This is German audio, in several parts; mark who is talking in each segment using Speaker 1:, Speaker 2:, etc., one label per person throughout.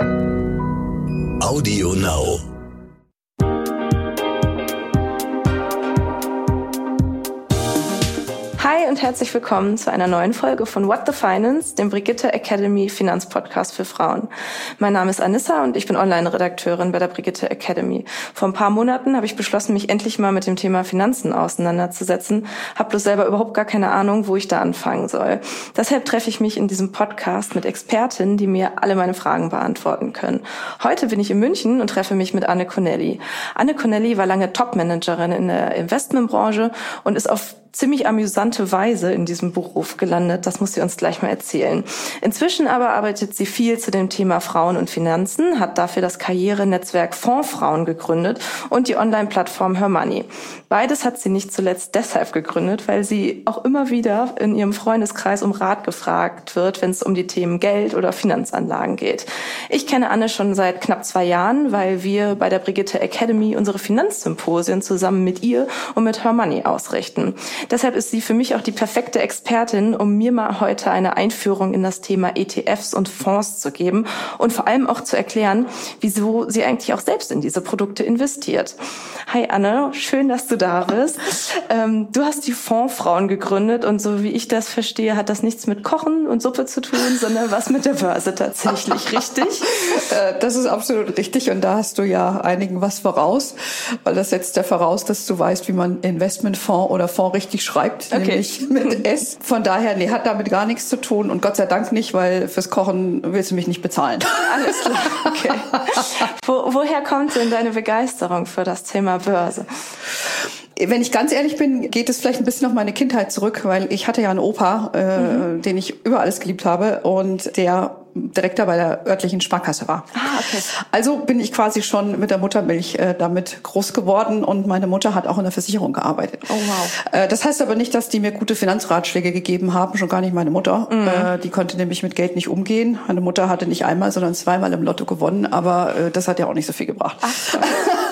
Speaker 1: Audio Now.
Speaker 2: Und herzlich willkommen zu einer neuen Folge von What the Finance, dem Brigitte Academy Finanzpodcast für Frauen. Mein Name ist Anissa und ich bin Online-Redakteurin bei der Brigitte Academy. Vor ein paar Monaten habe ich beschlossen, mich endlich mal mit dem Thema Finanzen auseinanderzusetzen, habe bloß selber überhaupt gar keine Ahnung, wo ich da anfangen soll. Deshalb treffe ich mich in diesem Podcast mit Expertinnen, die mir alle meine Fragen beantworten können. Heute bin ich in München und treffe mich mit Anne Connelly. Anne Connelly war lange Topmanagerin in der Investmentbranche und ist auf ziemlich amüsante Weise in diesem Beruf gelandet. Das muss sie uns gleich mal erzählen. Inzwischen aber arbeitet sie viel zu dem Thema Frauen und Finanzen, hat dafür das Karrierenetzwerk Fondsfrauen gegründet und die Online-Plattform Her Money. Beides hat sie nicht zuletzt deshalb gegründet, weil sie auch immer wieder in ihrem Freundeskreis um Rat gefragt wird, wenn es um die Themen Geld oder Finanzanlagen geht. Ich kenne Anne schon seit knapp zwei Jahren, weil wir bei der Brigitte Academy unsere Finanzsymposien zusammen mit ihr und mit Her Money ausrichten. Deshalb ist sie für mich auch die perfekte Expertin, um mir mal heute eine Einführung in das Thema ETFs und Fonds zu geben und vor allem auch zu erklären, wieso sie eigentlich auch selbst in diese Produkte investiert. Hi Anne, schön, dass du da bist. Ähm, du hast die Fondsfrauen gegründet und so wie ich das verstehe, hat das nichts mit Kochen und Suppe zu tun, sondern was mit der Börse tatsächlich, richtig?
Speaker 3: Äh, das ist absolut richtig und da hast du ja einigen was voraus, weil das setzt ja voraus, dass du weißt, wie man Investmentfonds oder Fonds richtig schreibt, okay. nämlich mit S. Von daher, nee, hat damit gar nichts zu tun und Gott sei Dank nicht, weil fürs Kochen willst du mich nicht bezahlen.
Speaker 2: Alles klar, okay. Wo, woher kommt denn deine Begeisterung für das Thema Börse?
Speaker 3: Wenn ich ganz ehrlich bin, geht es vielleicht ein bisschen auf meine Kindheit zurück, weil ich hatte ja einen Opa, äh, mhm. den ich über alles geliebt habe und der Direktor bei der örtlichen Sparkasse war.
Speaker 2: Ah, okay.
Speaker 3: Also bin ich quasi schon mit der Muttermilch äh, damit groß geworden und meine Mutter hat auch in der Versicherung gearbeitet.
Speaker 2: Oh wow.
Speaker 3: Äh, das heißt aber nicht, dass die mir gute Finanzratschläge gegeben haben, schon gar nicht meine Mutter. Mhm. Äh, die konnte nämlich mit Geld nicht umgehen. Meine Mutter hatte nicht einmal, sondern zweimal im Lotto gewonnen, aber äh, das hat ja auch nicht so viel gebracht. Ach,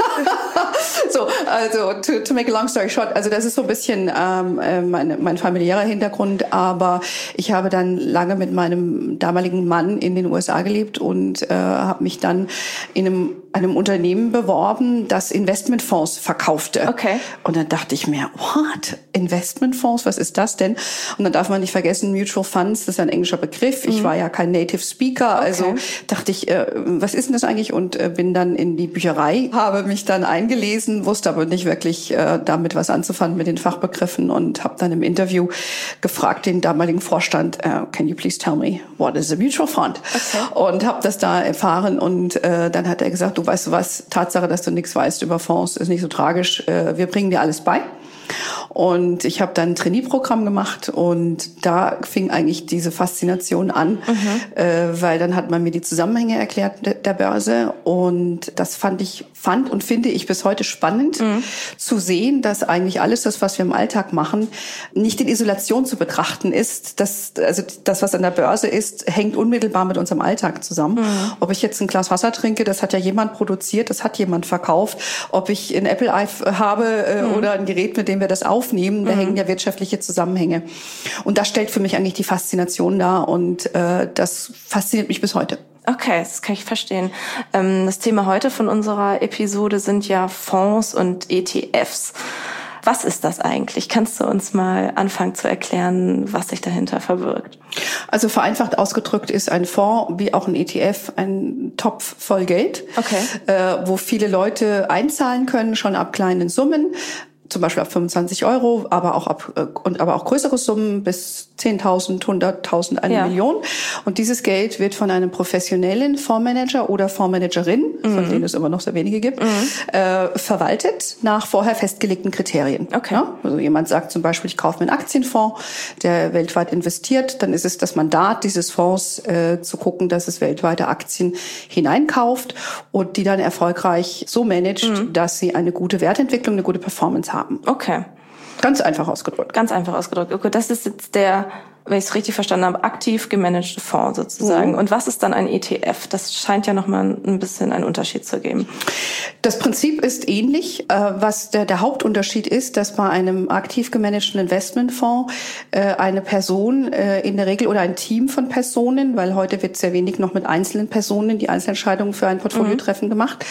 Speaker 3: so, also to, to make a long story short, also das ist so ein bisschen ähm, äh, mein, mein familiärer Hintergrund, aber ich habe dann lange mit meinem damaligen Mann in den USA gelebt und äh, habe mich dann in einem einem Unternehmen beworben, das Investmentfonds verkaufte.
Speaker 2: Okay.
Speaker 3: Und dann dachte ich mir, what? Investmentfonds, was ist das denn? Und dann darf man nicht vergessen, Mutual Funds, das ist ein englischer Begriff. Ich mhm. war ja kein Native Speaker, also okay. also dachte ich, äh, was ist denn das eigentlich? Und äh, bin dann in die Bücherei, habe mich dann eingelesen, wusste aber nicht wirklich äh, damit was anzufangen mit den Fachbegriffen und habe dann im Interview gefragt den damaligen Vorstand, uh, can you please tell me what is a mutual fund? Okay. Und habe das da erfahren und äh, dann hat er gesagt, du weißt du was, Tatsache, dass du nichts weißt über Fonds, ist nicht so tragisch. Äh, wir bringen dir alles bei. Und ich habe dann ein Trainee-Programm gemacht und da fing eigentlich diese Faszination an, mhm. äh, weil dann hat man mir die Zusammenhänge erklärt der Börse und das fand ich, fand und finde ich bis heute spannend mhm. zu sehen, dass eigentlich alles das, was wir im Alltag machen, nicht in Isolation zu betrachten ist. Das, also das, was an der Börse ist, hängt unmittelbar mit unserem Alltag zusammen. Mhm. Ob ich jetzt ein Glas Wasser trinke, das hat ja jemand produziert, das hat jemand verkauft. Ob ich ein Apple habe äh, mhm. oder ein Gerät, mit dem wir das auf aufnehmen, da mhm. hängen ja wirtschaftliche Zusammenhänge. Und das stellt für mich eigentlich die Faszination dar und äh, das fasziniert mich bis heute.
Speaker 2: Okay, das kann ich verstehen. Ähm, das Thema heute von unserer Episode sind ja Fonds und ETFs. Was ist das eigentlich? Kannst du uns mal anfangen zu erklären, was sich dahinter verbirgt?
Speaker 3: Also vereinfacht ausgedrückt ist ein Fonds wie auch ein ETF ein Topf voll Geld,
Speaker 2: okay.
Speaker 3: äh, wo viele Leute einzahlen können, schon ab kleinen Summen zum Beispiel ab 25 Euro, aber auch ab äh, und aber auch größere Summen bis 10.000, 100.000, eine ja. Million. Und dieses Geld wird von einem professionellen Fondsmanager oder Fondsmanagerin, mhm. von denen es immer noch sehr wenige gibt, mhm. äh, verwaltet nach vorher festgelegten Kriterien.
Speaker 2: Okay.
Speaker 3: Ja? Also jemand sagt zum Beispiel, ich kaufe mir einen Aktienfonds, der weltweit investiert, dann ist es das Mandat dieses Fonds äh, zu gucken, dass es weltweite Aktien hineinkauft und die dann erfolgreich so managt, mhm. dass sie eine gute Wertentwicklung, eine gute Performance haben haben.
Speaker 2: Okay.
Speaker 3: Ganz einfach ausgedrückt.
Speaker 2: Ganz einfach ausgedrückt. Okay, das ist jetzt der wenn ich es richtig verstanden habe, aktiv gemanagte Fonds sozusagen. Mhm. Und was ist dann ein ETF? Das scheint ja nochmal ein bisschen einen Unterschied zu geben.
Speaker 3: Das Prinzip ist ähnlich. Äh, was der, der Hauptunterschied ist, dass bei einem aktiv gemanagten Investmentfonds äh, eine Person äh, in der Regel oder ein Team von Personen, weil heute wird sehr wenig noch mit einzelnen Personen die Einzelentscheidungen für ein Portfoliotreffen mhm. gemacht,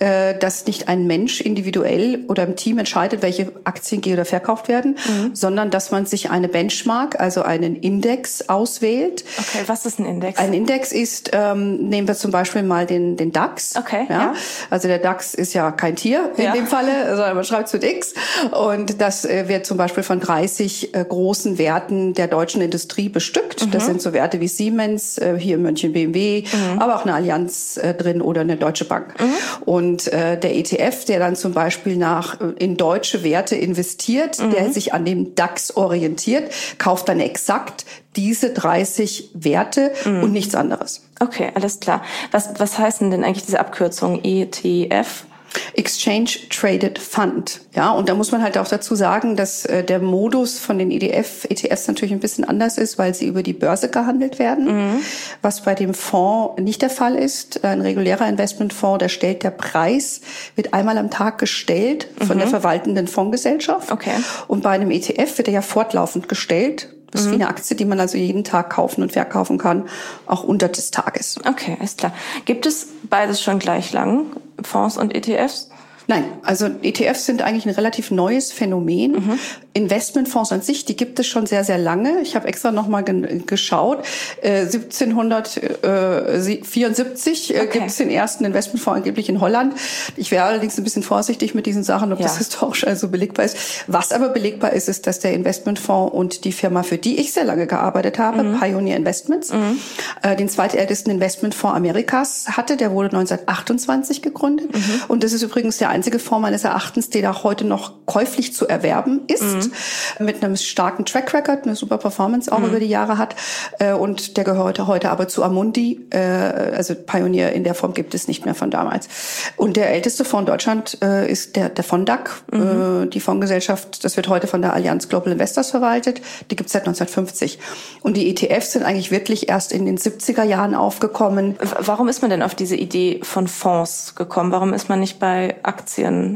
Speaker 3: dass nicht ein Mensch individuell oder im Team entscheidet, welche Aktien gehen oder verkauft werden, mhm. sondern dass man sich eine Benchmark, also einen einen Index auswählt.
Speaker 2: Okay, was ist ein Index?
Speaker 3: Ein Index ist, ähm, nehmen wir zum Beispiel mal den, den DAX.
Speaker 2: Okay.
Speaker 3: Ja? ja. Also der DAX ist ja kein Tier in ja. dem Falle, sondern man schreibt zu X. Und das äh, wird zum Beispiel von 30 äh, großen Werten der deutschen Industrie bestückt. Mhm. Das sind so Werte wie Siemens, äh, hier in München BMW, mhm. aber auch eine Allianz äh, drin oder eine Deutsche Bank. Mhm. Und äh, der ETF, der dann zum Beispiel nach äh, in deutsche Werte investiert, der mhm. sich an dem DAX orientiert, kauft dann exakt exakt diese 30 Werte mhm. und nichts anderes.
Speaker 2: Okay, alles klar. Was, was heißen denn eigentlich diese Abkürzungen ETF?
Speaker 3: Exchange Traded Fund. Ja, und da muss man halt auch dazu sagen, dass äh, der Modus von den EDF, ETFs natürlich ein bisschen anders ist, weil sie über die Börse gehandelt werden, mhm. was bei dem Fonds nicht der Fall ist. Ein regulärer Investmentfonds, da stellt der Preis, wird einmal am Tag gestellt von mhm. der verwaltenden Fondsgesellschaft.
Speaker 2: Okay.
Speaker 3: Und bei einem ETF wird er ja fortlaufend gestellt das ist mhm. wie eine Aktie, die man also jeden Tag kaufen und verkaufen kann, auch unter des Tages.
Speaker 2: Okay, ist klar. Gibt es beides schon gleich lang, Fonds und ETFs?
Speaker 3: Nein, also ETFs sind eigentlich ein relativ neues Phänomen. Mhm. Investmentfonds an sich, die gibt es schon sehr, sehr lange. Ich habe extra noch mal ge geschaut. Äh, 1774 äh, okay. gibt es den ersten Investmentfonds angeblich in Holland. Ich wäre allerdings ein bisschen vorsichtig mit diesen Sachen, ob ja. das historisch also belegbar ist. Was aber belegbar ist, ist, dass der Investmentfonds und die Firma, für die ich sehr lange gearbeitet habe, mhm. Pioneer Investments, mhm. äh, den zweitältesten Investmentfonds Amerikas hatte. Der wurde 1928 gegründet. Mhm. Und das ist übrigens der einzige Fonds meines Erachtens, der auch heute noch käuflich zu erwerben ist. Mhm mit einem starken Track Record, eine super Performance auch mhm. über die Jahre hat. Äh, und der gehört heute aber zu Amundi, äh, also Pioneer in der Form gibt es nicht mehr von damals. Und der älteste Fonds Deutschland äh, ist der, der Fondac, mhm. die Fondsgesellschaft. Das wird heute von der Allianz Global Investors verwaltet. Die gibt es seit 1950. Und die ETFs sind eigentlich wirklich erst in den 70er Jahren aufgekommen.
Speaker 2: Warum ist man denn auf diese Idee von Fonds gekommen? Warum ist man nicht bei Aktien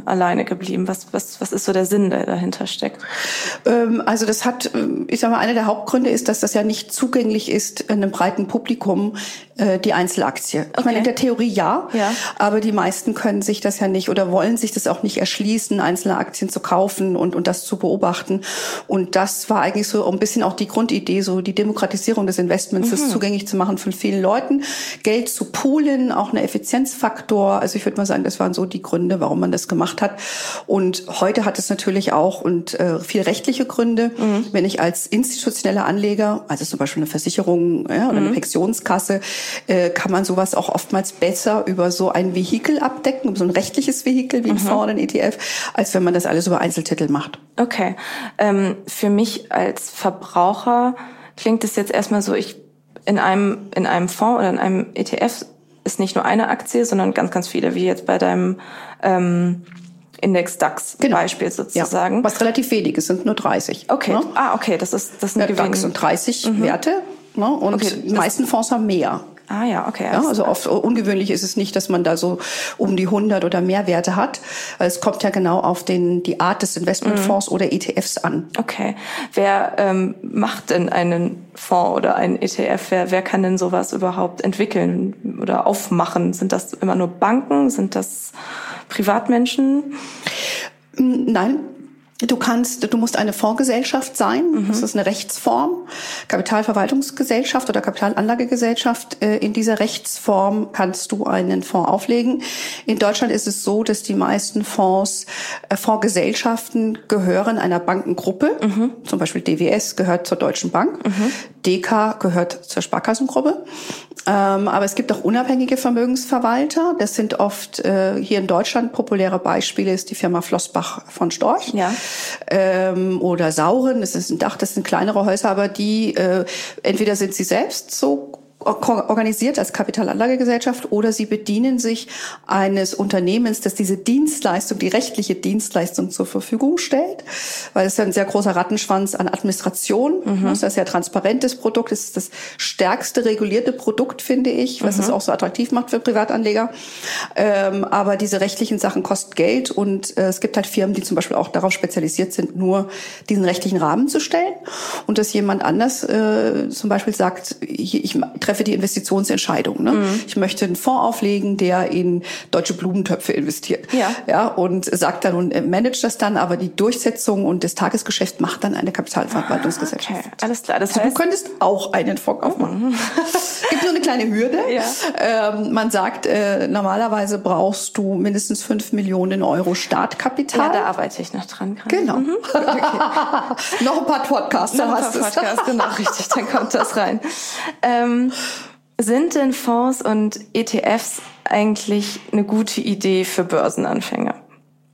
Speaker 2: alleine geblieben? Was, was, was ist so der Sinn, der dahinter steckt?
Speaker 3: Ähm, also das hat, ähm, ich sage mal, einer der Hauptgründe ist, dass das ja nicht zugänglich ist einem breiten Publikum, äh, die Einzelaktie. Ich meine, in der Theorie ja, ja, aber die meisten können sich das ja nicht oder wollen sich das auch nicht erschließen, einzelne Aktien zu kaufen und, und das zu beobachten. Und das war eigentlich so ein bisschen auch die Grundidee, so die Demokratisierung des Investments, mhm. das zugänglich zu machen von vielen Leuten, Geld zu poolen, auch ein Effizienzfaktor. Also ich würde mal sagen, das waren so die Gründe, warum man das gemacht hat. Und heute hat es natürlich auch und äh, viel rechtliche Gründe. Mhm. Wenn ich als institutioneller Anleger, also zum Beispiel eine Versicherung ja, oder mhm. eine Pensionskasse, äh, kann man sowas auch oftmals besser über so ein Vehikel abdecken, so ein rechtliches Vehikel wie ein mhm. Fonds oder ein ETF, als wenn man das alles über Einzeltitel macht.
Speaker 2: Okay. Ähm, für mich als Verbraucher klingt es jetzt erstmal so, ich in einem, in einem Fonds oder in einem ETF ist nicht nur eine Aktie, sondern ganz, ganz viele, wie jetzt bei deinem ähm, Index DAX genau. Beispiel sozusagen.
Speaker 3: Ja, was relativ wenig ist, sind nur 30.
Speaker 2: Okay. Ne? Ah, okay, das ist das
Speaker 3: ein ja, DAX sind 30 mhm. Werte ne? und okay, die meisten Fonds haben mehr.
Speaker 2: Ah ja, okay.
Speaker 3: Ja, also oft ungewöhnlich ist es nicht, dass man da so um die 100 oder mehr Werte hat. Es kommt ja genau auf den die Art des Investmentfonds mhm. oder ETFs an.
Speaker 2: Okay. Wer ähm, macht denn einen Fonds oder einen ETF? Wer, wer kann denn sowas überhaupt entwickeln oder aufmachen? Sind das immer nur Banken? Sind das Privatmenschen?
Speaker 3: Nein, Du kannst, du musst eine Fondsgesellschaft sein. Mhm. Das ist eine Rechtsform. Kapitalverwaltungsgesellschaft oder Kapitalanlagegesellschaft. Äh, in dieser Rechtsform kannst du einen Fonds auflegen. In Deutschland ist es so, dass die meisten Fonds, äh, Fondsgesellschaften gehören einer Bankengruppe. Mhm. Zum Beispiel DWS gehört zur Deutschen Bank. Mhm. DK gehört zur Sparkassengruppe. Ähm, aber es gibt auch unabhängige Vermögensverwalter. Das sind oft äh, hier in Deutschland populäre Beispiele ist die Firma Flossbach von Storch
Speaker 2: ja.
Speaker 3: ähm, oder Sauren. Das ist ein Dach, das sind kleinere Häuser, aber die äh, entweder sind sie selbst so organisiert als Kapitalanlagegesellschaft oder sie bedienen sich eines Unternehmens, das diese Dienstleistung, die rechtliche Dienstleistung zur Verfügung stellt, weil es ja ein sehr großer Rattenschwanz an Administration. Mhm. Das ist ein sehr transparentes Produkt. Es ist das stärkste regulierte Produkt, finde ich, was mhm. es auch so attraktiv macht für Privatanleger. Ähm, aber diese rechtlichen Sachen kosten Geld und äh, es gibt halt Firmen, die zum Beispiel auch darauf spezialisiert sind, nur diesen rechtlichen Rahmen zu stellen und dass jemand anders äh, zum Beispiel sagt, ich, ich treffe die Investitionsentscheidung. Ne? Mhm. Ich möchte einen Fonds auflegen, der in deutsche Blumentöpfe investiert. Ja. ja und sagt dann und managt das dann, aber die Durchsetzung und das Tagesgeschäft macht dann eine Kapitalverwaltungsgesellschaft.
Speaker 2: Okay, alles klar. Das
Speaker 3: heißt, also du könntest auch einen Fonds aufmachen. Mhm. Gibt nur eine kleine Hürde. Ja. Ähm, man sagt, äh, normalerweise brauchst du mindestens fünf Millionen Euro Startkapital.
Speaker 2: Ja, da arbeite ich noch dran.
Speaker 3: Gerade. Genau. Mhm. Okay. noch ein paar Podcasts,
Speaker 2: dann hast du Podcasts, genau, richtig, dann kommt das rein. Ähm, sind denn Fonds und ETFs eigentlich eine gute Idee für Börsenanfänger?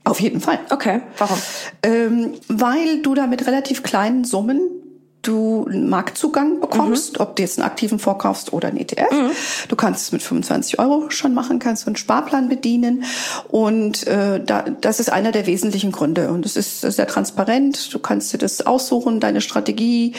Speaker 3: Auf jeden Fall.
Speaker 2: Okay, warum?
Speaker 3: Ähm, weil du da mit relativ kleinen Summen du einen Marktzugang bekommst, mhm. ob du jetzt einen aktiven vorkaufst oder einen ETF. Mhm. Du kannst es mit 25 Euro schon machen, kannst du einen Sparplan bedienen und äh, da, das ist einer der wesentlichen Gründe und es ist sehr transparent. Du kannst dir das aussuchen, deine Strategie.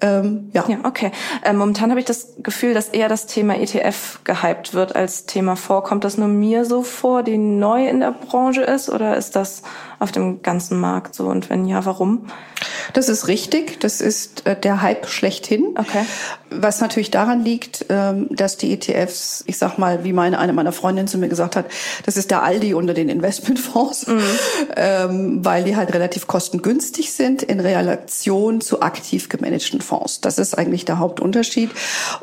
Speaker 2: Ähm, ja. ja, okay. Äh, momentan habe ich das Gefühl, dass eher das Thema ETF gehypt wird als Thema vor. Kommt das nur mir so vor, die neu in der Branche ist oder ist das auf dem ganzen Markt so und wenn ja, warum?
Speaker 3: Das ist richtig. Das ist äh, der Hype schlechthin.
Speaker 2: Okay.
Speaker 3: Was natürlich daran liegt, ähm, dass die ETFs, ich sag mal, wie meine eine meiner Freundinnen zu mir gesagt hat, das ist der Aldi unter den Investmentfonds, mhm. ähm, weil die halt relativ kostengünstig sind in Relation zu aktiv gemanagten Fonds. Das ist eigentlich der Hauptunterschied.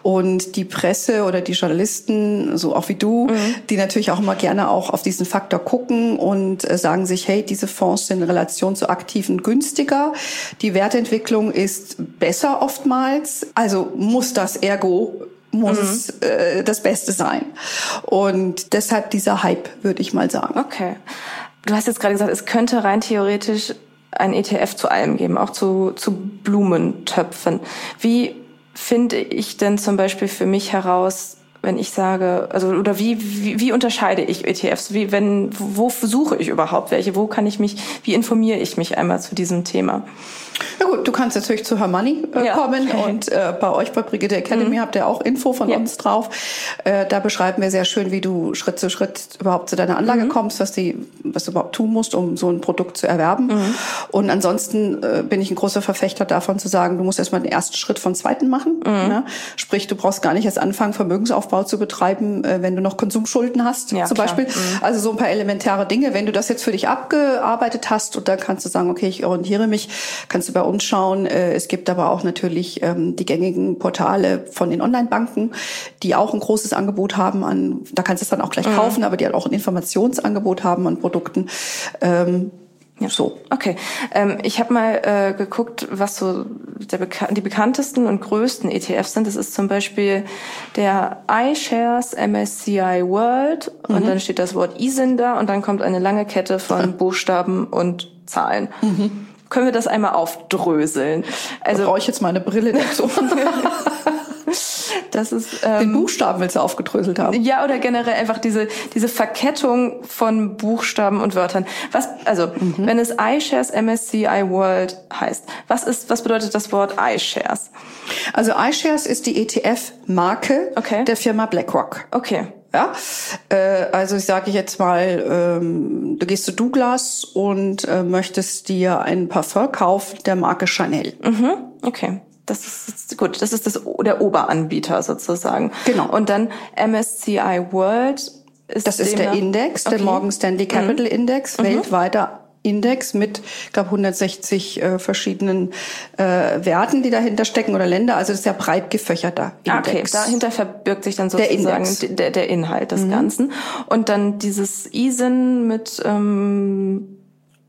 Speaker 3: Und die Presse oder die Journalisten, so auch wie du, mhm. die natürlich auch immer gerne auch auf diesen Faktor gucken und äh, sagen sich, hey, diese Fonds sind in Relation zu aktiven günstiger. Die Wertentwicklung ist besser oftmals. Also muss das ergo muss mhm. äh, das Beste sein. Und deshalb dieser Hype, würde ich mal sagen.
Speaker 2: Okay. Du hast jetzt gerade gesagt, es könnte rein theoretisch ein ETF zu allem geben, auch zu, zu Blumentöpfen. Wie finde ich denn zum Beispiel für mich heraus, wenn ich sage, also oder wie, wie, wie unterscheide ich ETFs? Wie, wenn, wo suche ich überhaupt welche? Wo kann ich mich, wie informiere ich mich einmal zu diesem Thema?
Speaker 3: Ja gut, du kannst natürlich zu Hermoney äh, ja. kommen und äh, bei euch bei Brigitte Academy mhm. habt ihr auch Info von ja. uns drauf. Äh, da beschreiben wir sehr schön, wie du Schritt zu Schritt überhaupt zu deiner Anlage mhm. kommst, was, die, was du überhaupt tun musst, um so ein Produkt zu erwerben. Mhm. Und ansonsten äh, bin ich ein großer Verfechter davon zu sagen, du musst erstmal den ersten Schritt von zweiten machen. Ne? Sprich, du brauchst gar nicht erst anfangen, Vermögensaufbau zu betreiben, äh, wenn du noch Konsumschulden hast, ja, zum klar. Beispiel. Mhm. Also so ein paar elementare Dinge. Wenn du das jetzt für dich abgearbeitet hast und dann kannst du sagen, okay, ich orientiere mich, kannst du bei uns schauen. Äh, es gibt aber auch natürlich ähm, die gängigen Portale von den Online-Banken, die auch ein großes Angebot haben an, da kannst du es dann auch gleich mhm. kaufen, aber die halt auch ein Informationsangebot haben an Produkten. Ähm,
Speaker 2: ja. So. Okay. Ähm, ich habe mal äh, geguckt, was so der Beka die bekanntesten und größten ETFs sind. Das ist zum Beispiel der iShares MSCI World mhm. und dann steht das Wort ISIN da und dann kommt eine lange Kette von Buchstaben und Zahlen. Mhm. Können wir das einmal aufdröseln?
Speaker 3: Also brauche ich jetzt meine Brille dazu.
Speaker 2: Das ist
Speaker 3: ähm, den Buchstaben willst du aufgedröselt haben.
Speaker 2: Ja, oder generell einfach diese diese Verkettung von Buchstaben und Wörtern. Was also, mhm. wenn es iShares MSCI World heißt, was ist was bedeutet das Wort iShares?
Speaker 3: Also iShares ist die ETF Marke okay. der Firma BlackRock.
Speaker 2: Okay.
Speaker 3: Ja, äh, also ich sage jetzt mal, ähm, du gehst zu Douglas und äh, möchtest dir ein Parfum kaufen der Marke Chanel.
Speaker 2: Mhm. Okay. Das ist gut, das ist das, der Oberanbieter sozusagen.
Speaker 3: Genau.
Speaker 2: Und dann MSCI World
Speaker 3: ist Das ist der Index, okay. der Morgan Stanley Capital mhm. Index, mhm. weltweiter Index mit, ich glaube, 160 äh, verschiedenen äh, Werten, die dahinter stecken oder Länder. Also das ist sehr breit gefächerter
Speaker 2: Index. Okay, dahinter verbirgt sich dann sozusagen der, der, der Inhalt des mhm. Ganzen. Und dann dieses ISIN mit ähm,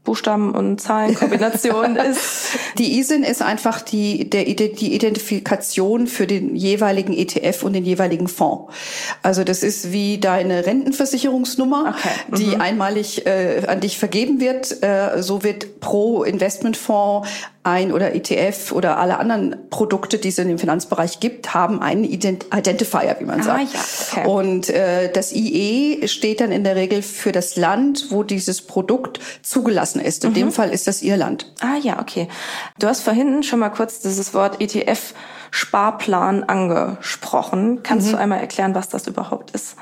Speaker 2: Buchstaben und Zahlenkombination ist.
Speaker 3: Die ISIN ist einfach die, der, die Identifikation für den jeweiligen ETF und den jeweiligen Fonds. Also das ist wie deine Rentenversicherungsnummer, okay. mhm. die einmalig äh, an dich vergeben wird. Äh, so wird pro Investmentfonds ein oder ETF oder alle anderen Produkte, die es in dem Finanzbereich gibt, haben einen Ident Identifier, wie man
Speaker 2: Ah,
Speaker 3: sagt.
Speaker 2: ja, okay.
Speaker 3: Und äh, das IE steht dann in der Regel für das Land, wo dieses Produkt zugelassen ist. In
Speaker 2: Mhm.
Speaker 3: dem Fall ist das Irland.
Speaker 2: Ah ja, okay. Du hast vorhin schon mal kurz dieses Wort ETF Sparplan angesprochen. Kannst du einmal erklären, was das überhaupt ist?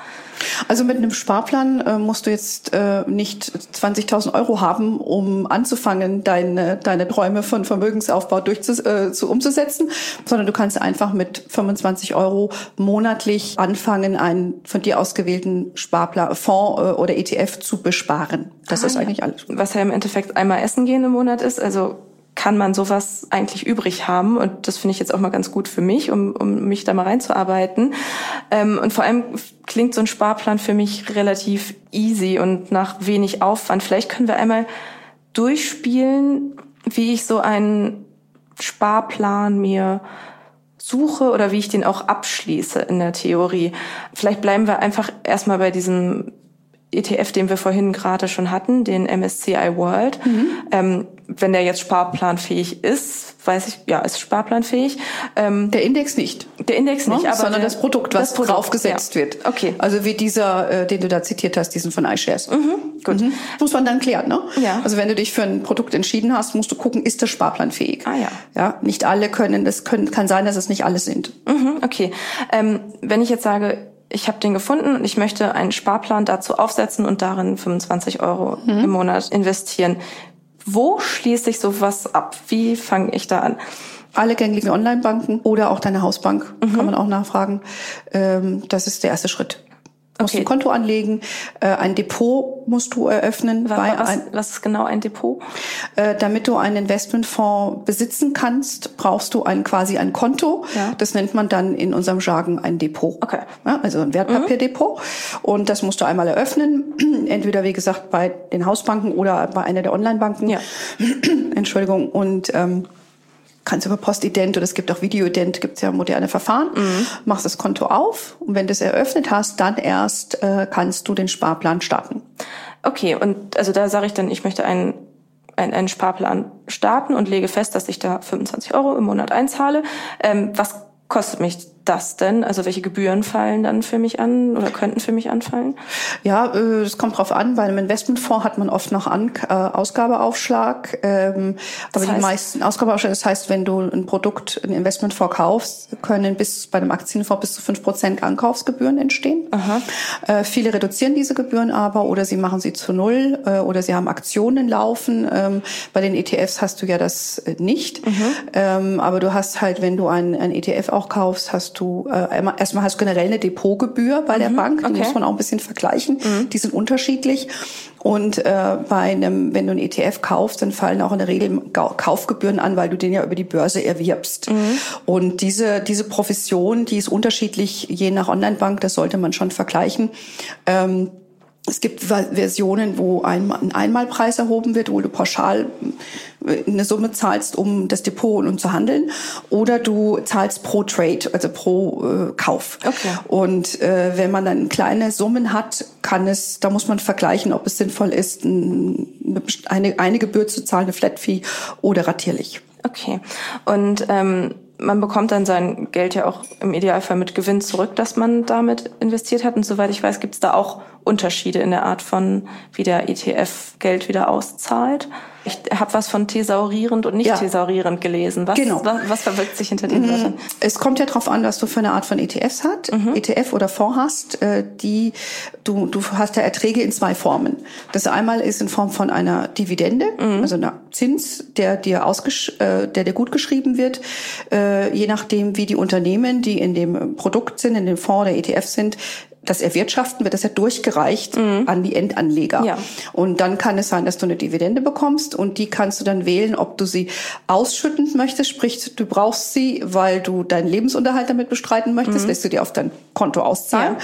Speaker 3: Also mit einem Sparplan äh, musst du jetzt äh, nicht 20.000 Euro haben, um anzufangen, deine, deine Träume von Vermögensaufbau durchzu, äh, zu, umzusetzen, sondern du kannst einfach mit 25 Euro monatlich anfangen, einen von dir ausgewählten Sparplan, Fonds äh, oder ETF zu besparen. Das
Speaker 2: Ah,
Speaker 3: ist eigentlich alles.
Speaker 2: Was ja im Endeffekt einmal essen gehen im Monat ist. Also kann man sowas eigentlich übrig haben. Und das finde ich jetzt auch mal ganz gut für mich, um, um mich da mal reinzuarbeiten. Ähm, und vor allem klingt so ein Sparplan für mich relativ easy und nach wenig Aufwand. Vielleicht können wir einmal durchspielen, wie ich so einen Sparplan mir suche oder wie ich den auch abschließe in der Theorie. Vielleicht bleiben wir einfach erstmal bei diesem ETF, den wir vorhin gerade schon hatten, den MSCI World. Ähm, wenn der jetzt sparplanfähig ist, weiß ich, ja, ist sparplanfähig. Ähm,
Speaker 3: Der Index nicht.
Speaker 2: der Index nicht,
Speaker 3: Ne?
Speaker 2: aber
Speaker 3: sondern
Speaker 2: der,
Speaker 3: das Produkt, was
Speaker 2: das Produkt,
Speaker 3: draufgesetzt
Speaker 2: ja.
Speaker 3: wird.
Speaker 2: Okay.
Speaker 3: Also wie dieser, äh, den du da zitiert hast, diesen von iShares.
Speaker 2: Gut.
Speaker 3: Mhm. Muss man dann klären, ne?
Speaker 2: Ja.
Speaker 3: Also wenn du dich für ein Produkt entschieden hast, musst du gucken, ist das sparplanfähig?
Speaker 2: Ah, ja.
Speaker 3: Ja, nicht alle können, das können, kann sein, dass es nicht alle sind.
Speaker 2: Mhm, okay. Ähm, wenn ich jetzt sage, ich habe den gefunden und ich möchte einen Sparplan dazu aufsetzen und darin 25 Euro
Speaker 3: Mhm.
Speaker 2: im Monat investieren. Wo schließe ich sowas ab? Wie fange ich da an?
Speaker 3: Alle gängigen Online-Banken oder auch deine Hausbank,
Speaker 2: Mhm.
Speaker 3: kann man auch nachfragen. Ähm, das ist der erste Schritt. Musst
Speaker 2: Okay.
Speaker 3: ein Konto anlegen, äh, ein Depot musst du eröffnen,
Speaker 2: Was,
Speaker 3: bei
Speaker 2: was,
Speaker 3: ein,
Speaker 2: was ist genau ein Depot?
Speaker 3: Äh, damit du einen Investmentfonds besitzen kannst, brauchst du ein quasi ein Konto.
Speaker 2: Ja.
Speaker 3: Das nennt man dann in unserem Jargon ein Depot.
Speaker 2: Okay.
Speaker 3: Ja, also ein Wertpapierdepot. Und das musst du einmal eröffnen. Entweder, wie gesagt, bei den Hausbanken oder bei einer der Online-Banken.
Speaker 2: Ja.
Speaker 3: Entschuldigung. Und ähm, kannst über Postident oder es gibt auch Videoident, gibt es ja moderne Verfahren. Machst das Konto auf und wenn du es eröffnet hast, dann erst äh, kannst du den Sparplan starten.
Speaker 2: Okay, und also da sage ich dann, ich möchte einen, einen, einen Sparplan starten und lege fest, dass ich da 25 Euro im Monat einzahle. Ähm, was kostet mich das denn? Also welche Gebühren fallen dann für mich an oder könnten für mich anfallen?
Speaker 3: Ja, äh, es kommt drauf an. Bei einem Investmentfonds hat man oft noch an, äh, Ausgabeaufschlag. Ähm, aber die
Speaker 2: heißt?
Speaker 3: meisten Ausgabeaufschlag, das heißt, wenn du ein Produkt, ein Investmentfonds kaufst, können bis bei einem Aktienfonds bis zu fünf Prozent Ankaufsgebühren entstehen. Äh, viele reduzieren diese Gebühren aber oder sie machen sie zu null äh, oder sie haben Aktionen laufen. Ähm, bei den ETFs hast du ja das äh, nicht. Ähm, aber du hast halt, wenn du ein, ein ETF auch kaufst, hast du äh, erstmal hast du generell eine Depotgebühr bei der Bank. Die
Speaker 2: okay.
Speaker 3: muss man auch ein bisschen vergleichen. Die sind unterschiedlich. Und äh, bei einem, wenn du einen ETF kaufst, dann fallen auch in der Regel Kaufgebühren an, weil du den ja über die Börse erwirbst. Und diese diese Profession, die ist unterschiedlich je nach Onlinebank. Das sollte man schon vergleichen. Ähm, es gibt Versionen, wo ein, ein Einmalpreis erhoben wird, wo du pauschal äh, eine Summe zahlst, um das Depot und um zu handeln, oder du zahlst pro Trade, also pro äh, Kauf.
Speaker 2: Okay.
Speaker 3: Und äh, wenn man dann kleine Summen hat, kann es, da muss man vergleichen, ob es sinnvoll ist, ein- eine, eine Gebühr zu zahlen, eine Flat Fee oder ratierlich.
Speaker 2: Okay. Und ähm, man bekommt dann sein Geld ja auch im Idealfall mit Gewinn zurück, dass man damit investiert hat. Und soweit ich weiß, gibt es da auch Unterschiede in der Art von, wie der ETF Geld wieder auszahlt. Ich habe was von thesaurierend und nicht
Speaker 3: Ja.
Speaker 2: thesaurierend gelesen. Was,
Speaker 3: Genau.
Speaker 2: was, was verbirgt sich hinter den Wörtern?
Speaker 3: Es kommt ja darauf an, was du für eine Art von ETFs hat, ETF oder Fonds hast. Äh, die du du hast ja Erträge in zwei Formen. Das einmal ist in Form von einer Dividende, also einer Zins, der dir ausgesch äh, der dir gut geschrieben wird, äh, je nachdem wie die Unternehmen, die in dem Produkt sind, in dem Fonds oder ETF sind, das erwirtschaften, wird das ja durchgereicht an die Endanleger.
Speaker 2: Ja.
Speaker 3: Und dann kann es sein, dass du eine Dividende bekommst und die kannst du dann wählen, ob du sie ausschüttend möchtest, sprich du brauchst sie, weil du deinen Lebensunterhalt damit bestreiten möchtest, lässt du dir auf dein Konto auszahlen,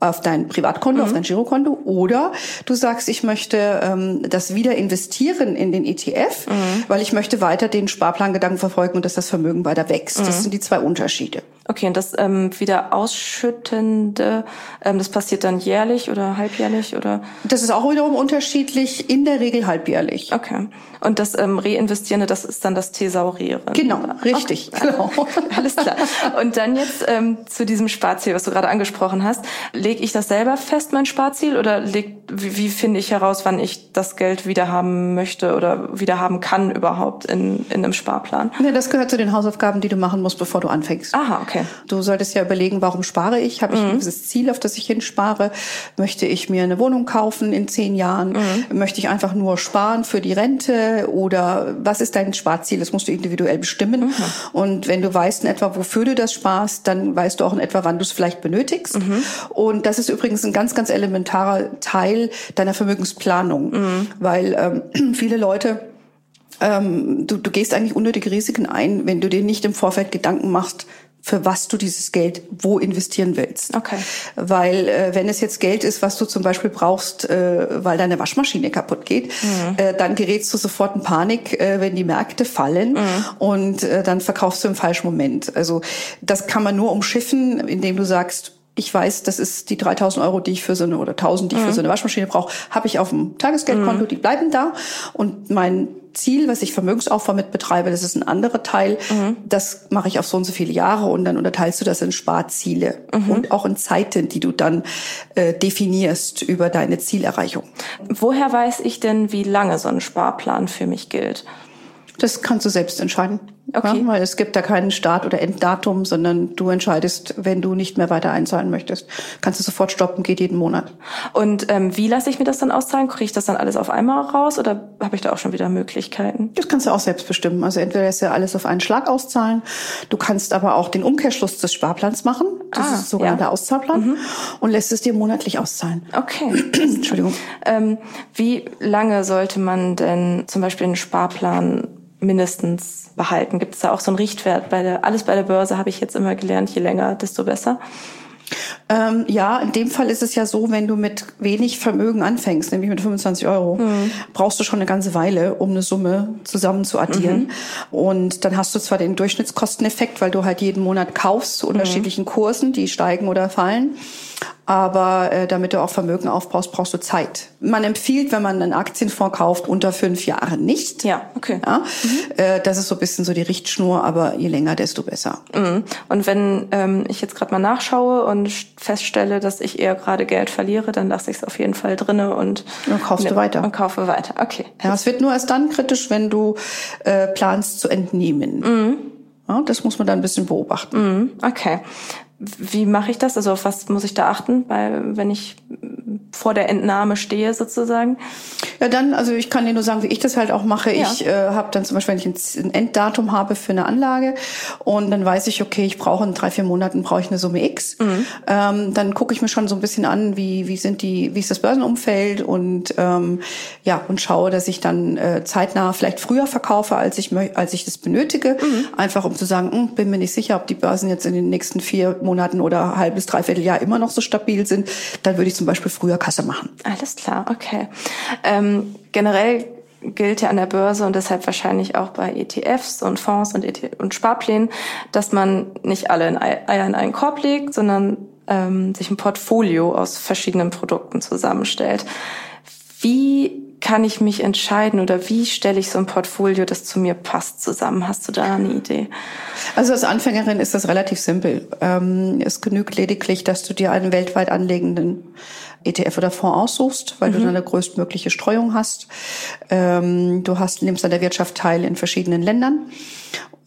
Speaker 3: auf dein Privatkonto, auf dein Girokonto oder du sagst, ich möchte ähm, das wieder investieren in den ETF, weil ich möchte weiter den Sparplangedanken verfolgen und dass das Vermögen weiter wächst. Das sind die zwei Unterschiede.
Speaker 2: Okay, und das ähm, wieder ausschüttende, ähm, das passiert dann jährlich oder halbjährlich oder?
Speaker 3: Das ist auch wiederum unterschiedlich, in der Regel halbjährlich.
Speaker 2: Okay. Und das ähm, Reinvestierende, das ist dann das Thesaurieren.
Speaker 3: Genau, richtig.
Speaker 2: Okay. Genau. Alles klar. Und dann jetzt ähm, zu diesem Sparziel, was du gerade angesprochen hast. Lege ich das selber fest, mein Sparziel, oder leg, wie, wie finde ich heraus, wann ich das Geld wieder haben möchte oder wieder haben kann überhaupt in, in einem Sparplan?
Speaker 3: Ja, das gehört zu den Hausaufgaben, die du machen musst, bevor du anfängst.
Speaker 2: Aha, okay.
Speaker 3: Du solltest ja überlegen, warum spare ich? Habe ich mhm. ein gewisses Ziel, auf das ich hinspare? Möchte ich mir eine Wohnung kaufen in zehn Jahren? Mhm. Möchte ich einfach nur sparen für die Rente? Oder was ist dein Sparziel? Das musst du individuell bestimmen. Mhm. Und wenn du weißt in etwa, wofür du das sparst, dann weißt du auch in etwa, wann du es vielleicht benötigst. Mhm. Und das ist übrigens ein ganz, ganz elementarer Teil deiner Vermögensplanung, mhm. weil ähm, viele Leute ähm, du, du gehst eigentlich unnötige Risiken ein, wenn du dir nicht im Vorfeld Gedanken machst, für was du dieses Geld wo investieren willst.
Speaker 2: Okay.
Speaker 3: Weil äh, wenn es jetzt Geld ist, was du zum Beispiel brauchst, äh, weil deine Waschmaschine kaputt geht, mhm. äh, dann gerätst du sofort in Panik, äh, wenn die Märkte fallen mhm. und äh, dann verkaufst du im falschen Moment. Also das kann man nur umschiffen, indem du sagst, ich weiß, das ist die 3000 Euro, die ich für so eine oder 1000, die ich mhm. für so eine Waschmaschine brauche, habe ich auf dem Tagesgeldkonto, mhm. die bleiben da und mein Ziel, was ich Vermögensaufbau mit betreibe, das ist ein anderer Teil. Mhm. Das mache ich auf so und so viele Jahre und dann unterteilst du das in Sparziele mhm. und auch in Zeiten, die du dann äh, definierst über deine Zielerreichung.
Speaker 2: Woher weiß ich denn, wie lange so ein Sparplan für mich gilt?
Speaker 3: Das kannst du selbst entscheiden. Okay. Ja, weil es gibt da keinen Start- oder Enddatum, sondern du entscheidest, wenn du nicht mehr weiter einzahlen möchtest. Kannst du sofort stoppen, geht jeden Monat.
Speaker 2: Und ähm, wie lasse ich mir das dann auszahlen? Kriege ich das dann alles auf einmal raus oder habe ich da auch schon wieder Möglichkeiten?
Speaker 3: Das kannst du auch selbst bestimmen. Also entweder lässt du alles auf einen Schlag auszahlen, du kannst aber auch den Umkehrschluss des Sparplans machen. Das ah, ist sogar ja. der Auszahlplan. Mhm. Und lässt es dir monatlich auszahlen.
Speaker 2: Okay.
Speaker 3: Entschuldigung.
Speaker 2: Ähm, wie lange sollte man denn zum Beispiel einen Sparplan mindestens behalten? Gibt es da auch so einen Richtwert? Bei der, alles bei der Börse habe ich jetzt immer gelernt, je länger, desto besser.
Speaker 3: Ähm, ja, in dem Fall ist es ja so, wenn du mit wenig Vermögen anfängst, nämlich mit 25 Euro, mhm. brauchst du schon eine ganze Weile, um eine Summe zusammen zu addieren. Mhm. Und dann hast du zwar den Durchschnittskosteneffekt, weil du halt jeden Monat kaufst zu mhm. unterschiedlichen Kursen, die steigen oder fallen. Aber äh, damit du auch Vermögen aufbaust, brauchst du Zeit. Man empfiehlt, wenn man einen Aktienfonds kauft, unter fünf Jahre nicht.
Speaker 2: Ja, okay.
Speaker 3: Ja, mhm. äh, das ist so ein bisschen so die Richtschnur, aber je länger, desto besser.
Speaker 2: Mhm. Und wenn ähm, ich jetzt gerade mal nachschaue und feststelle, dass ich eher gerade Geld verliere, dann lasse ich es auf jeden Fall drinne und
Speaker 3: dann kaufst ne, du weiter.
Speaker 2: Und kaufe weiter. Okay.
Speaker 3: Ja, es wird nur erst dann kritisch, wenn du äh, planst zu entnehmen. Mhm. Ja, das muss man dann ein bisschen beobachten.
Speaker 2: Mhm. Okay. Wie mache ich das? Also auf was muss ich da achten, weil wenn ich vor der Entnahme stehe sozusagen?
Speaker 3: Ja, dann, also ich kann dir nur sagen, wie ich das halt auch mache. Ja. Ich äh, habe dann zum Beispiel, wenn ich ein Enddatum habe für eine Anlage und dann weiß ich, okay, ich brauche in drei, vier Monaten brauche ich eine Summe X, mhm. ähm, dann gucke ich mir schon so ein bisschen an, wie, wie sind die, wie ist das Börsenumfeld und ähm, ja, und schaue, dass ich dann äh, zeitnah vielleicht früher verkaufe, als ich als ich das benötige. Mhm. Einfach um zu sagen, hm, bin mir nicht sicher, ob die Börsen jetzt in den nächsten vier Monaten oder halbes, dreiviertel Jahr immer noch so stabil sind. Dann würde ich zum Beispiel früher Kasse machen.
Speaker 2: Alles klar, okay. Ähm, generell gilt ja an der Börse und deshalb wahrscheinlich auch bei ETFs und Fonds und, ETF und Sparplänen, dass man nicht alle in Eier in einen Korb legt, sondern ähm, sich ein Portfolio aus verschiedenen Produkten zusammenstellt. Wie kann ich mich entscheiden oder wie stelle ich so ein Portfolio, das zu mir passt, zusammen? Hast du da eine Idee?
Speaker 3: Also als Anfängerin ist das relativ simpel. Ähm, es genügt lediglich, dass du dir einen weltweit anlegenden ETF oder Fonds aussuchst, weil mhm. du dann eine größtmögliche Streuung hast. Ähm, du hast, nimmst an der Wirtschaft teil in verschiedenen Ländern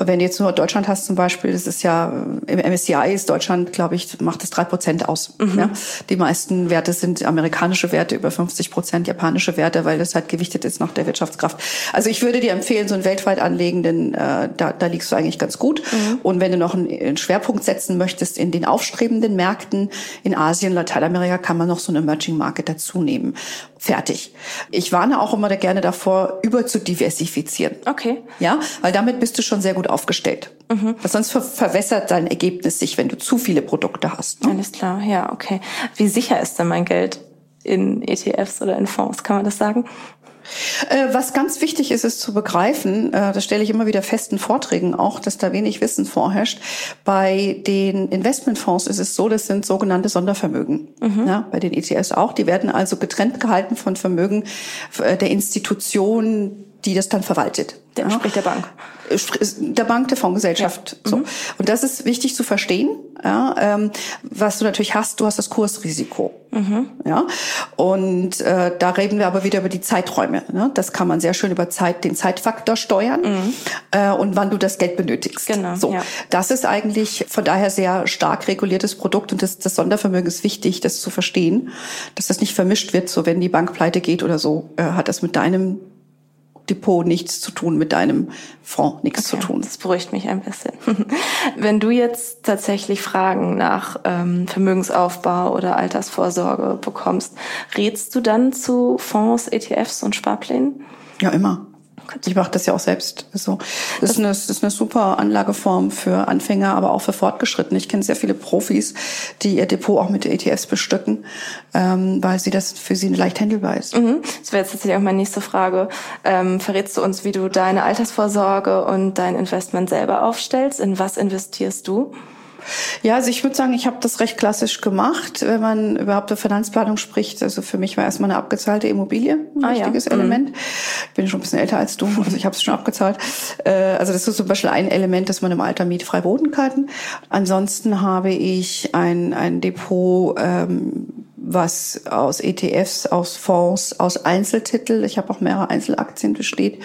Speaker 3: wenn du jetzt nur Deutschland hast zum Beispiel, das ist ja im MSCI ist Deutschland, glaube ich, macht es drei Prozent aus. Mhm. Ja? Die meisten Werte sind amerikanische Werte, über 50 Prozent japanische Werte, weil das halt gewichtet ist nach der Wirtschaftskraft. Also ich würde dir empfehlen, so einen weltweit anlegenden, äh, da, da liegst du eigentlich ganz gut. Mhm. Und wenn du noch einen Schwerpunkt setzen möchtest in den aufstrebenden Märkten in Asien, Lateinamerika, kann man noch so eine Emerging Market dazu nehmen. Fertig. Ich warne auch immer da gerne davor, über zu diversifizieren.
Speaker 2: Okay.
Speaker 3: Ja, weil damit bist du schon sehr gut aufgestellt. Mhm. Weil sonst ver verwässert dein Ergebnis sich, wenn du zu viele Produkte hast.
Speaker 2: Ne? Alles klar, ja, okay. Wie sicher ist denn mein Geld in ETFs oder in Fonds? Kann man das sagen?
Speaker 3: Äh, was ganz wichtig ist, ist zu begreifen, äh, das stelle ich immer wieder fest in Vorträgen auch, dass da wenig Wissen vorherrscht. Bei den Investmentfonds ist es so, das sind sogenannte Sondervermögen. Mhm. Ja, bei den ETFs auch. Die werden also getrennt gehalten von Vermögen äh, der Institution, die das dann verwaltet.
Speaker 2: Der, ja. Sprich der Bank.
Speaker 3: Der Bank, der Fondsgesellschaft. Ja. So. Mhm. Und das ist wichtig zu verstehen. Ja, ähm, was du natürlich hast, du hast das Kursrisiko. Mhm. Ja, und äh, da reden wir aber wieder über die Zeiträume. Ne? Das kann man sehr schön über Zeit, den Zeitfaktor steuern mhm. äh, und wann du das Geld benötigst.
Speaker 2: Genau.
Speaker 3: So,
Speaker 2: ja.
Speaker 3: das ist eigentlich von daher sehr stark reguliertes Produkt und das, das Sondervermögen ist wichtig, das zu verstehen, dass das nicht vermischt wird. So, wenn die Bank pleite geht oder so, äh, hat das mit deinem Depot nichts zu tun, mit deinem Fonds nichts okay, zu tun.
Speaker 2: Das beruhigt mich ein bisschen. Wenn du jetzt tatsächlich Fragen nach ähm, Vermögensaufbau oder Altersvorsorge bekommst, rätst du dann zu Fonds, ETFs und Sparplänen?
Speaker 3: Ja, immer. Ich mache das ja auch selbst so. Das ist, eine, das ist eine super Anlageform für Anfänger, aber auch für Fortgeschrittene. Ich kenne sehr viele Profis, die ihr Depot auch mit ETFs bestücken, ähm, weil sie das für sie leicht handelbar ist.
Speaker 2: Mhm. Das wäre jetzt tatsächlich auch meine nächste Frage. Ähm, verrätst du uns, wie du deine Altersvorsorge und dein Investment selber aufstellst? In was investierst du?
Speaker 3: Ja, also ich würde sagen, ich habe das recht klassisch gemacht, wenn man überhaupt über Finanzplanung spricht. Also für mich war erstmal eine abgezahlte Immobilie ein ah, wichtiges ja. Mhm. Element. Mhm. Ich bin schon ein bisschen älter als du, also ich habe es schon abgezahlt. Äh, also das ist zum Beispiel ein Element, dass man im Alter mietfrei wohnen kann. Ansonsten habe ich ein, ein Depot, ähm, was aus ETFs, aus Fonds, aus Einzeltitel, ich habe auch mehrere Einzelaktien besteht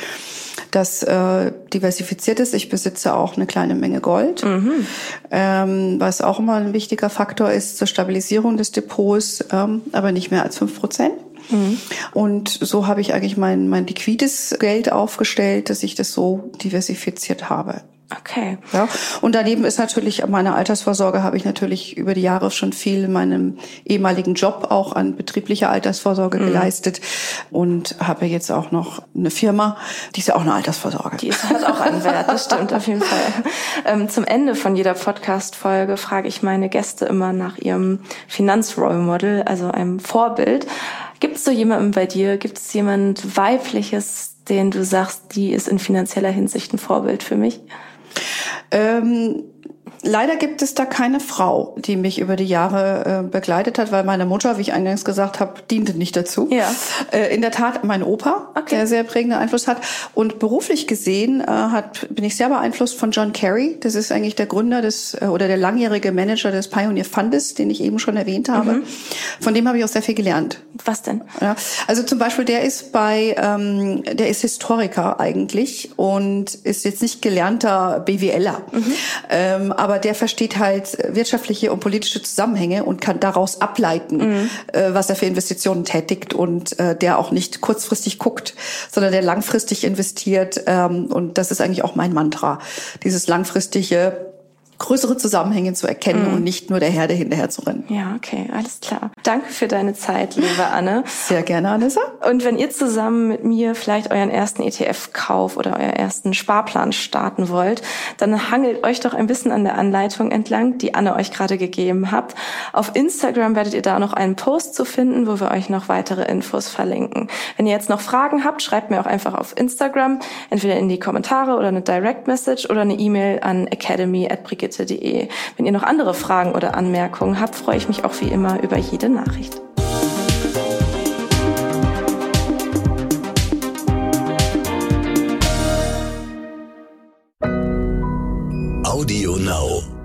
Speaker 3: das äh, diversifiziert ist. Ich besitze auch eine kleine Menge Gold, mhm. ähm, was auch immer ein wichtiger Faktor ist zur Stabilisierung des Depots, ähm, aber nicht mehr als fünf Prozent. Mhm. Und so habe ich eigentlich mein, mein liquides Geld aufgestellt, dass ich das so diversifiziert habe.
Speaker 2: Okay.
Speaker 3: Ja. Und daneben ist natürlich meine Altersvorsorge habe ich natürlich über die Jahre schon viel in meinem ehemaligen Job auch an betrieblicher Altersvorsorge mhm. geleistet und habe jetzt auch noch eine Firma, die ist ja auch eine Altersvorsorge.
Speaker 2: Die hat auch einen Wert, das stimmt auf jeden Fall. Ähm, zum Ende von jeder Podcast-Folge frage ich meine Gäste immer nach ihrem Finanzrollmodel, also einem Vorbild. Gibt es so jemanden bei dir? Gibt es jemand weibliches, den du sagst, die ist in finanzieller Hinsicht ein Vorbild für mich?
Speaker 3: Ähm, Leider gibt es da keine Frau, die mich über die Jahre äh, begleitet hat, weil meine Mutter, wie ich eingangs gesagt habe, diente nicht dazu.
Speaker 2: Ja.
Speaker 3: Äh, in der Tat mein Opa, okay. der sehr prägenden Einfluss hat. Und beruflich gesehen äh, hat, bin ich sehr beeinflusst von John Kerry. Das ist eigentlich der Gründer des äh, oder der langjährige Manager des Pioneer Fundes, den ich eben schon erwähnt habe. Mhm. Von dem habe ich auch sehr viel gelernt.
Speaker 2: Was denn?
Speaker 3: Ja, also zum Beispiel, der ist bei, ähm, der ist Historiker eigentlich und ist jetzt nicht gelernter BWLer. Mhm. Ähm, aber der versteht halt wirtschaftliche und politische Zusammenhänge und kann daraus ableiten, mhm. äh, was er für Investitionen tätigt und äh, der auch nicht kurzfristig guckt, sondern der langfristig investiert. Ähm, und das ist eigentlich auch mein Mantra. Dieses langfristige größere Zusammenhänge zu erkennen mm. und nicht nur der Herde hinterher zu rennen.
Speaker 2: Ja, okay, alles klar. Danke für deine Zeit, liebe Anne.
Speaker 3: Sehr gerne, Anissa.
Speaker 2: Und wenn ihr zusammen mit mir vielleicht euren ersten ETF-Kauf oder euren ersten Sparplan starten wollt, dann hangelt euch doch ein bisschen an der Anleitung entlang, die Anne euch gerade gegeben hat. Auf Instagram werdet ihr da noch einen Post zu finden, wo wir euch noch weitere Infos verlinken. Wenn ihr jetzt noch Fragen habt, schreibt mir auch einfach auf Instagram, entweder in die Kommentare oder eine Direct Message oder eine E-Mail an academy brigitte.de. Wenn ihr noch andere Fragen oder Anmerkungen habt, freue ich mich auch wie immer über jede Nachricht.
Speaker 1: Audio Now.